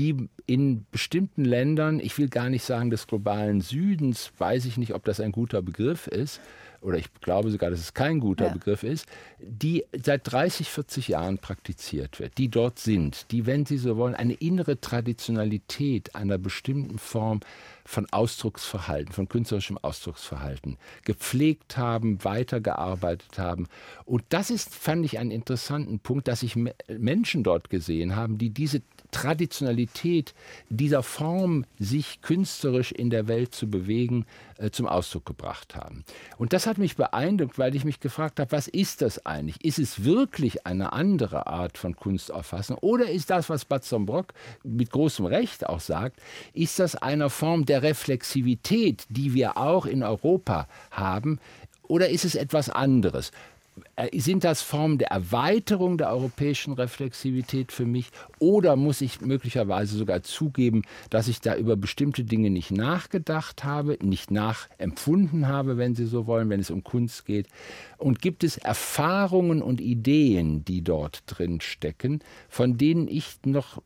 die in bestimmten Ländern, ich will gar nicht sagen des globalen Südens, weiß ich nicht, ob das ein guter Begriff ist, oder ich glaube sogar, dass es kein guter Ja. Begriff ist, die seit 30, 40 Jahren praktiziert wird, die dort sind, die, wenn Sie so wollen, eine innere Traditionalität einer bestimmten Form von Ausdrucksverhalten, von künstlerischem Ausdrucksverhalten gepflegt haben, weitergearbeitet haben. Und das ist, fand ich, einen interessanten Punkt, dass ich Me- Menschen dort gesehen habe, die diese Traditionalität dieser Form, sich künstlerisch in der Welt zu bewegen, äh, zum Ausdruck gebracht haben. Und das hat mich beeindruckt, weil ich mich gefragt habe, was ist das eigentlich? Ist es wirklich eine andere Art von Kunstauffassung? Oder ist das, was Batson Brock mit großem Recht auch sagt, ist das eine Form der Reflexivität, die wir auch in Europa haben? Oder ist es etwas anderes? Äh, Sind das Formen der Erweiterung der europäischen Reflexivität für mich? Oder muss ich möglicherweise sogar zugeben, dass ich da über bestimmte Dinge nicht nachgedacht habe, nicht nachempfunden habe, wenn Sie so wollen, wenn es um Kunst geht? Und gibt es Erfahrungen und Ideen, die dort drin stecken, von denen ich noch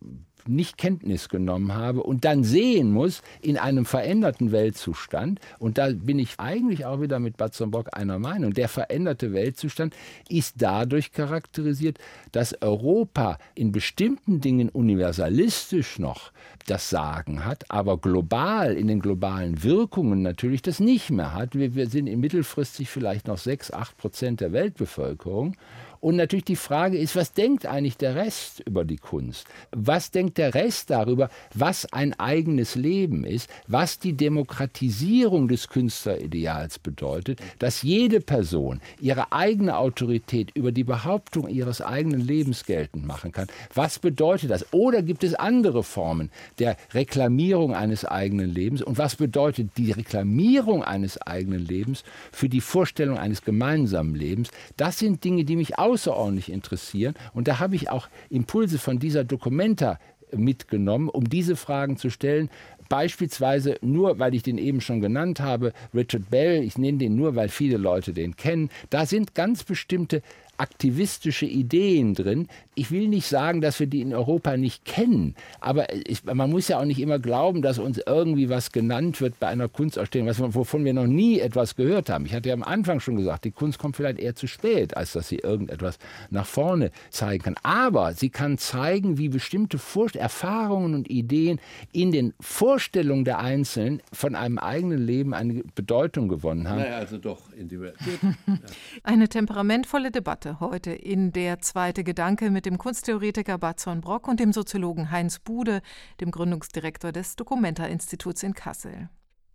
nicht Kenntnis genommen habe und dann sehen muss in einem veränderten Weltzustand, und da bin ich eigentlich auch wieder mit Batson Bock einer Meinung, der veränderte Weltzustand ist dadurch charakterisiert, dass Europa in bestimmten Dingen universalistisch noch das Sagen hat, aber global in den globalen Wirkungen natürlich das nicht mehr hat. Wir, wir sind in mittelfristig vielleicht noch 6, 8 Prozent der Weltbevölkerung. Und natürlich die Frage ist, was denkt eigentlich der Rest über die Kunst? Was denkt der Rest darüber, was ein eigenes Leben ist, was die Demokratisierung des Künstlerideals bedeutet, dass jede Person ihre eigene Autorität über die Behauptung ihres eigenen Lebens geltend machen kann? Was bedeutet das? Oder gibt es andere Formen der Reklamierung eines eigenen Lebens? Und was bedeutet die Reklamierung eines eigenen Lebens für die Vorstellung eines gemeinsamen Lebens? Das sind Dinge, die mich außerordentlich interessieren. Und da habe ich auch Impulse von dieser Dokumenta mitgenommen, um diese Fragen zu stellen. Beispielsweise nur, weil ich den eben schon genannt habe, Richard Bell, ich nenne den nur, weil viele Leute den kennen. Da sind ganz bestimmte aktivistische Ideen drin. Ich will nicht sagen, dass wir die in Europa nicht kennen, aber ich, man muss ja auch nicht immer glauben, dass uns irgendwie was genannt wird bei einer Kunstausstellung, was, wovon wir noch nie etwas gehört haben. Ich hatte ja am Anfang schon gesagt, die Kunst kommt vielleicht eher zu spät, als dass sie irgendetwas nach vorne zeigen kann. Aber sie kann zeigen, wie bestimmte Vorst Erfahrungen und Ideen in den Vorstellungen der Einzelnen von einem eigenen Leben eine Bedeutung gewonnen haben. Naja, also doch Individualität. [laughs] Eine temperamentvolle Debatte heute in der zweite Gedanke mit dem Kunsttheoretiker Batzon Brock und dem Soziologen Heinz Bude, dem Gründungsdirektor des Documenta-Instituts in Kassel.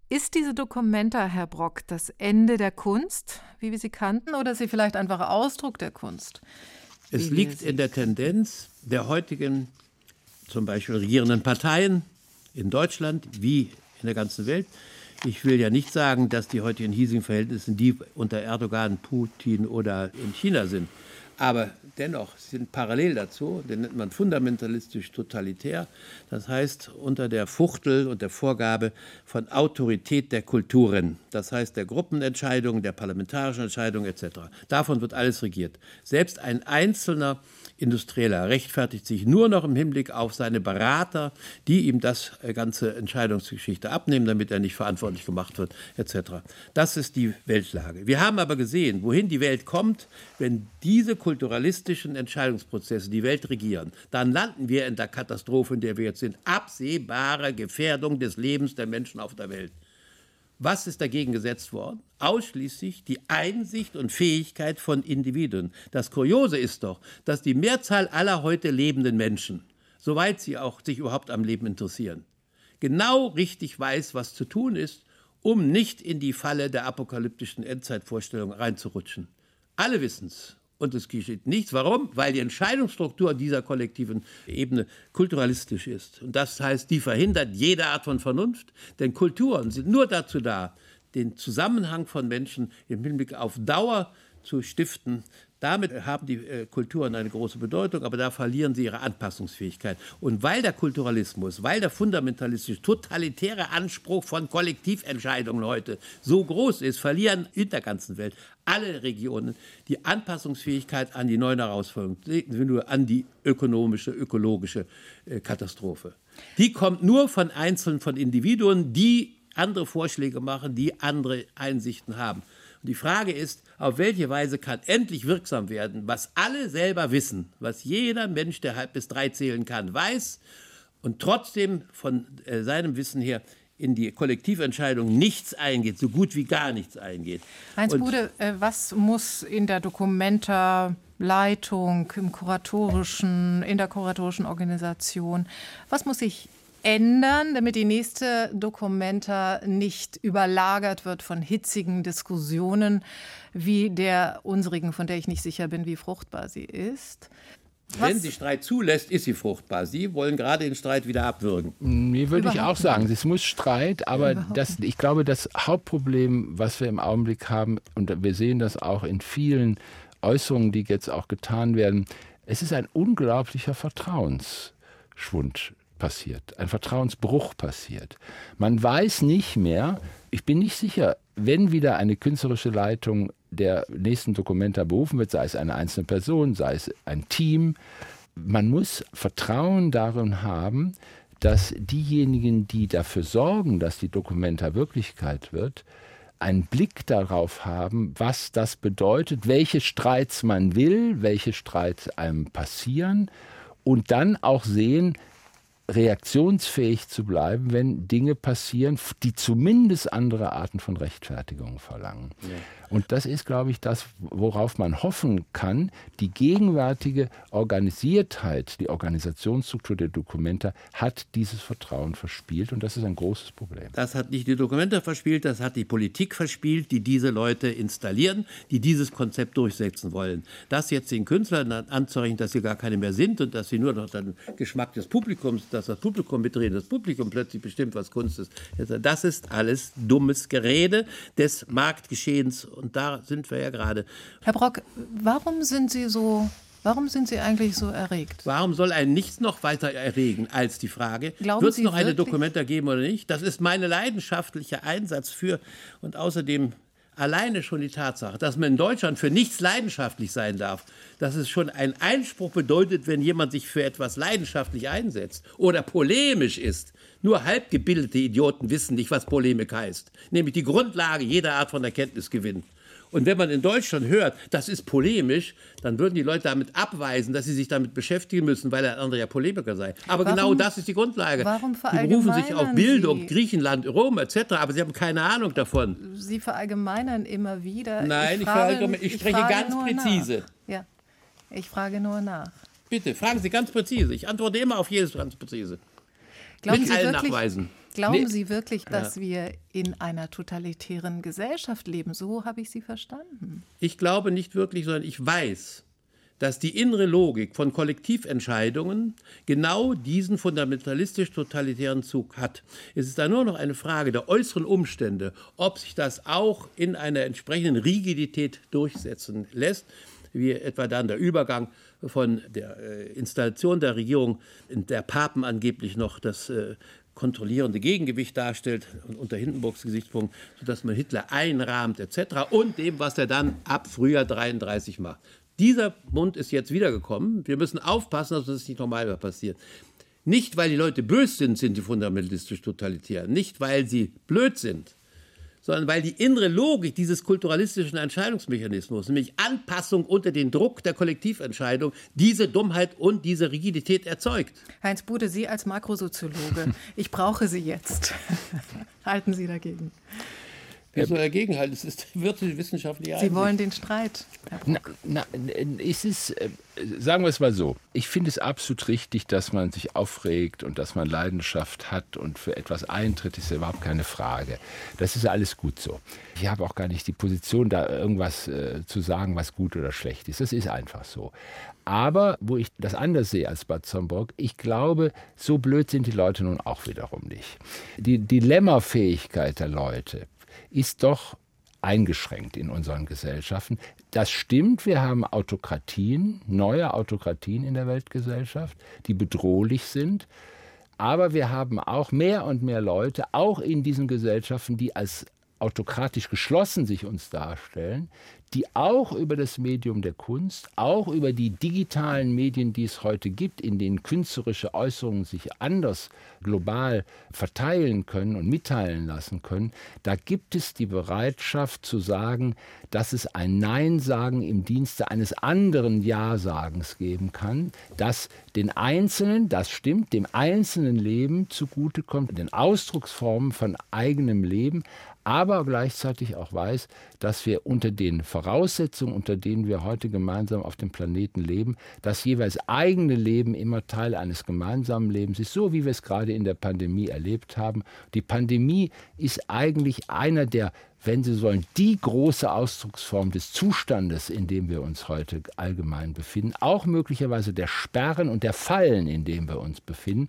Ist diese Documenta, Herr Brock, das Ende der Kunst, wie wir sie kannten, oder ist sie vielleicht einfach Ausdruck der Kunst? Es liegt in der Tendenz der heutigen, zum Beispiel regierenden Parteien in Deutschland wie in der ganzen Welt. Ich will ja nicht sagen, dass die heutigen hiesigen Verhältnisse die unter Erdogan, Putin oder in China sind. Aber dennoch sind parallel dazu, den nennt man fundamentalistisch totalitär, das heißt unter der Fuchtel und der Vorgabe von Autorität der Kulturen, das heißt der Gruppenentscheidungen, der parlamentarischen Entscheidungen etc. Davon wird alles regiert. Selbst ein einzelner Industrieller rechtfertigt sich nur noch im Hinblick auf seine Berater, die ihm das äh, ganze Entscheidungsgeschichte abnehmen, damit er nicht verantwortlich gemacht wird, etc. Das ist die Weltlage. Wir haben aber gesehen, wohin die Welt kommt, wenn diese kulturalistischen Entscheidungsprozesse die Welt regieren. Dann landen wir in der Katastrophe, in der wir jetzt sind. Absehbare Gefährdung des Lebens der Menschen auf der Welt. Was ist dagegen gesetzt worden? Ausschließlich die Einsicht und Fähigkeit von Individuen. Das Kuriose ist doch, dass die Mehrzahl aller heute lebenden Menschen, soweit sie auch sich überhaupt am Leben interessieren, genau richtig weiß, was zu tun ist, um nicht in die Falle der apokalyptischen Endzeitvorstellung reinzurutschen. Alle wissen es. Und es geschieht nichts. Warum? Weil die Entscheidungsstruktur dieser kollektiven Ebene kulturalistisch ist. Und das heißt, die verhindert jede Art von Vernunft. Denn Kulturen sind nur dazu da, den Zusammenhang von Menschen im Hinblick auf Dauer zu stiften, damit haben die äh, Kulturen eine große Bedeutung, aber da verlieren sie ihre Anpassungsfähigkeit. Und weil der Kulturalismus, weil der fundamentalistische, totalitäre Anspruch von Kollektiventscheidungen heute so groß ist, verlieren in der ganzen Welt alle Regionen die Anpassungsfähigkeit an die neuen Herausforderungen, nur an die ökonomische, ökologische äh, Katastrophe. Die kommt nur von Einzelnen, von Individuen, die andere Vorschläge machen, die andere Einsichten haben. Und die Frage ist, auf welche Weise kann endlich wirksam werden, was alle selber wissen, was jeder Mensch, der halb bis drei zählen kann, weiß und trotzdem von äh, seinem Wissen her in die Kollektiventscheidung nichts eingeht, so gut wie gar nichts eingeht. Heinz Bude, äh, was muss in der Dokumentarleitung, im kuratorischen, in der kuratorischen Organisation, was muss sich ändern, damit die nächste Dokumenta nicht überlagert wird von hitzigen Diskussionen wie der unsrigen, von der ich nicht sicher bin, wie fruchtbar sie ist. Was? Wenn sie Streit zulässt, ist sie fruchtbar. Sie wollen gerade den Streit wieder abwürgen. Mir würde ich auch sagen, es muss Streit, aber das, ich glaube, das Hauptproblem, was wir im Augenblick haben, und wir sehen das auch in vielen Äußerungen, die jetzt auch getan werden, es ist ein unglaublicher Vertrauensschwund passiert, ein Vertrauensbruch passiert. Man weiß nicht mehr, ich bin nicht sicher, wenn wieder eine künstlerische Leitung der nächsten Dokumenta berufen wird, sei es eine einzelne Person, sei es ein Team, man muss Vertrauen darin haben, dass diejenigen, die dafür sorgen, dass die Dokumenta Wirklichkeit wird, einen Blick darauf haben, was das bedeutet, welche Streits man will, welche Streits einem passieren und dann auch sehen, reaktionsfähig zu bleiben, wenn Dinge passieren, die zumindest andere Arten von Rechtfertigung verlangen. Ja. Und das ist, glaube ich, das, worauf man hoffen kann. Die gegenwärtige Organisiertheit, die Organisationsstruktur der Dokumenta hat dieses Vertrauen verspielt und das ist ein großes Problem. Das hat nicht die Dokumenta verspielt, das hat die Politik verspielt, die diese Leute installieren, die dieses Konzept durchsetzen wollen. Das jetzt den Künstlern anzurechnen, dass sie gar keine mehr sind und dass sie nur noch den Geschmack des Publikums, dass das Publikum mitreden, das Publikum plötzlich bestimmt, was Kunst ist. Das ist alles dummes Gerede des Marktgeschehens und da sind wir ja gerade. Herr Brock, warum sind Sie so Warum sind Sie eigentlich so erregt? Warum soll ein nichts noch weiter erregen als die Frage, wird es noch eine Dokumenta geben oder nicht? Das ist mein leidenschaftlicher Einsatz für und außerdem alleine schon die Tatsache, dass man in Deutschland für nichts leidenschaftlich sein darf, dass es schon ein Einspruch bedeutet, wenn jemand sich für etwas leidenschaftlich einsetzt oder polemisch ist. Nur halbgebildete Idioten wissen nicht, was Polemik heißt, nämlich die Grundlage jeder Art von Erkenntnisgewinn. Und wenn man in Deutschland hört, das ist polemisch, dann würden die Leute damit abweisen, dass sie sich damit beschäftigen müssen, weil der andere ja Polemiker sei. Aber warum, genau das ist die Grundlage. Warum die berufen sich auf Bildung, Sie? Griechenland, Rom etc., aber sie haben keine Ahnung davon. Sie verallgemeinern immer wieder. Nein, ich, frage, ich, ich spreche ganz präzise. Nach. Ja, ich frage nur nach. Bitte, fragen Sie ganz präzise. Ich antworte immer auf jedes ganz präzise. Glauben Mit Sie allen wirklich, Nachweisen. Glauben nee. Sie wirklich, dass ja. wir in einer totalitären Gesellschaft leben? So habe ich Sie verstanden. Ich glaube nicht wirklich, sondern ich weiß, dass die innere Logik von Kollektiventscheidungen genau diesen fundamentalistisch-totalitären Zug hat. Es ist da nur noch eine Frage der äußeren Umstände, ob sich das auch in einer entsprechenden Rigidität durchsetzen lässt. wie etwa dann der Übergang von der äh, Installation der Regierung, in der Papen angeblich noch das äh, kontrollierende Gegengewicht darstellt unter Hindenburgs Gesichtspunkt, sodass man Hitler einrahmt etc. und dem, was er dann ab Frühjahr 33 macht. Dieser Mund ist jetzt wiedergekommen. Wir müssen aufpassen, dass das nicht nochmal passiert. Nicht, weil die Leute böse sind, sind die fundamentalistisch totalitär. Nicht, weil sie blöd sind, sondern weil die innere Logik dieses kulturalistischen Entscheidungsmechanismus, nämlich Anpassung unter den Druck der Kollektiventscheidung, diese Dummheit und diese Rigidität erzeugt. Heinz Bude, Sie als Makrosoziologe, ich brauche Sie jetzt. [laughs] Halten Sie dagegen? Wer soll dagegenhalten? Es ist wirklich wissenschaftlich. Sie wollen den Streit. Na, na, es ist, äh, sagen wir es mal so, ich finde es absolut richtig, dass man sich aufregt und dass man Leidenschaft hat und für etwas eintritt, ist ja überhaupt keine Frage. Das ist alles gut so. Ich habe auch gar nicht die Position, da irgendwas äh, zu sagen, was gut oder schlecht ist. Das ist einfach so. Aber wo ich das anders sehe als Bad Zomburg, ich glaube, so blöd sind die Leute nun auch wiederum nicht. Die Dilemmafähigkeit der Leute, ist doch eingeschränkt in unseren Gesellschaften. Das stimmt, wir haben Autokratien, neue Autokratien in der Weltgesellschaft, die bedrohlich sind. Aber wir haben auch mehr und mehr Leute, auch in diesen Gesellschaften, die als autokratisch geschlossen sich uns darstellen, die auch über das Medium der Kunst, auch über die digitalen Medien, die es heute gibt, in denen künstlerische Äußerungen sich anders global verteilen können und mitteilen lassen können, da gibt es die Bereitschaft zu sagen, dass es ein Nein-Sagen im Dienste eines anderen Ja-Sagens geben kann, das den Einzelnen, das stimmt, dem einzelnen Leben zugutekommt, den Ausdrucksformen von eigenem Leben, aber gleichzeitig auch weiß, dass wir unter den Voraussetzungen, unter denen wir heute gemeinsam auf dem Planeten leben, das jeweils eigene Leben immer Teil eines gemeinsamen Lebens ist, so wie wir es gerade in der Pandemie erlebt haben. Die Pandemie ist eigentlich einer der wenn Sie sollen, die große Ausdrucksform des Zustandes, in dem wir uns heute allgemein befinden, auch möglicherweise der Sperren und der Fallen, in dem wir uns befinden.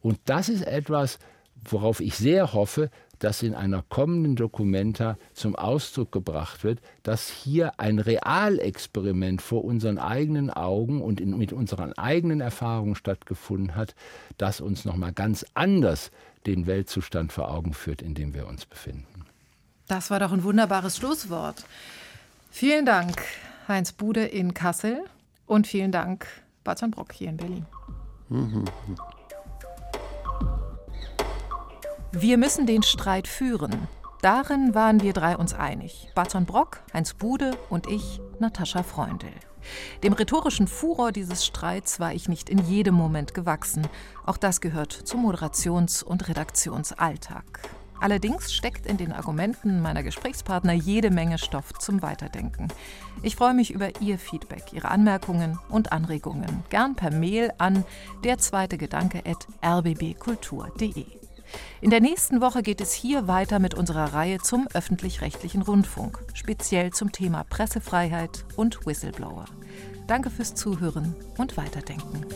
Und das ist etwas, worauf ich sehr hoffe, dass in einer kommenden Dokumenta zum Ausdruck gebracht wird, dass hier ein Realexperiment vor unseren eigenen Augen und in, mit unseren eigenen Erfahrungen stattgefunden hat, das uns nochmal ganz anders den Weltzustand vor Augen führt, in dem wir uns befinden. Das war doch ein wunderbares Schlusswort. Vielen Dank, Heinz Bude in Kassel und vielen Dank, Barzan Brock hier in Berlin. Wir müssen den Streit führen. Darin waren wir drei uns einig. Barton Brock, Heinz Bude und ich, Natascha Freundl. Dem rhetorischen Furor dieses Streits war ich nicht in jedem Moment gewachsen. Auch das gehört zum Moderations- und Redaktionsalltag. Allerdings steckt in den Argumenten meiner Gesprächspartner jede Menge Stoff zum Weiterdenken. Ich freue mich über Ihr Feedback, Ihre Anmerkungen und Anregungen. Gern per Mail an der zweite Gedanke at rbbkultur.de. In der nächsten Woche geht es hier weiter mit unserer Reihe zum öffentlich-rechtlichen Rundfunk, speziell zum Thema Pressefreiheit und Whistleblower. Danke fürs Zuhören und Weiterdenken.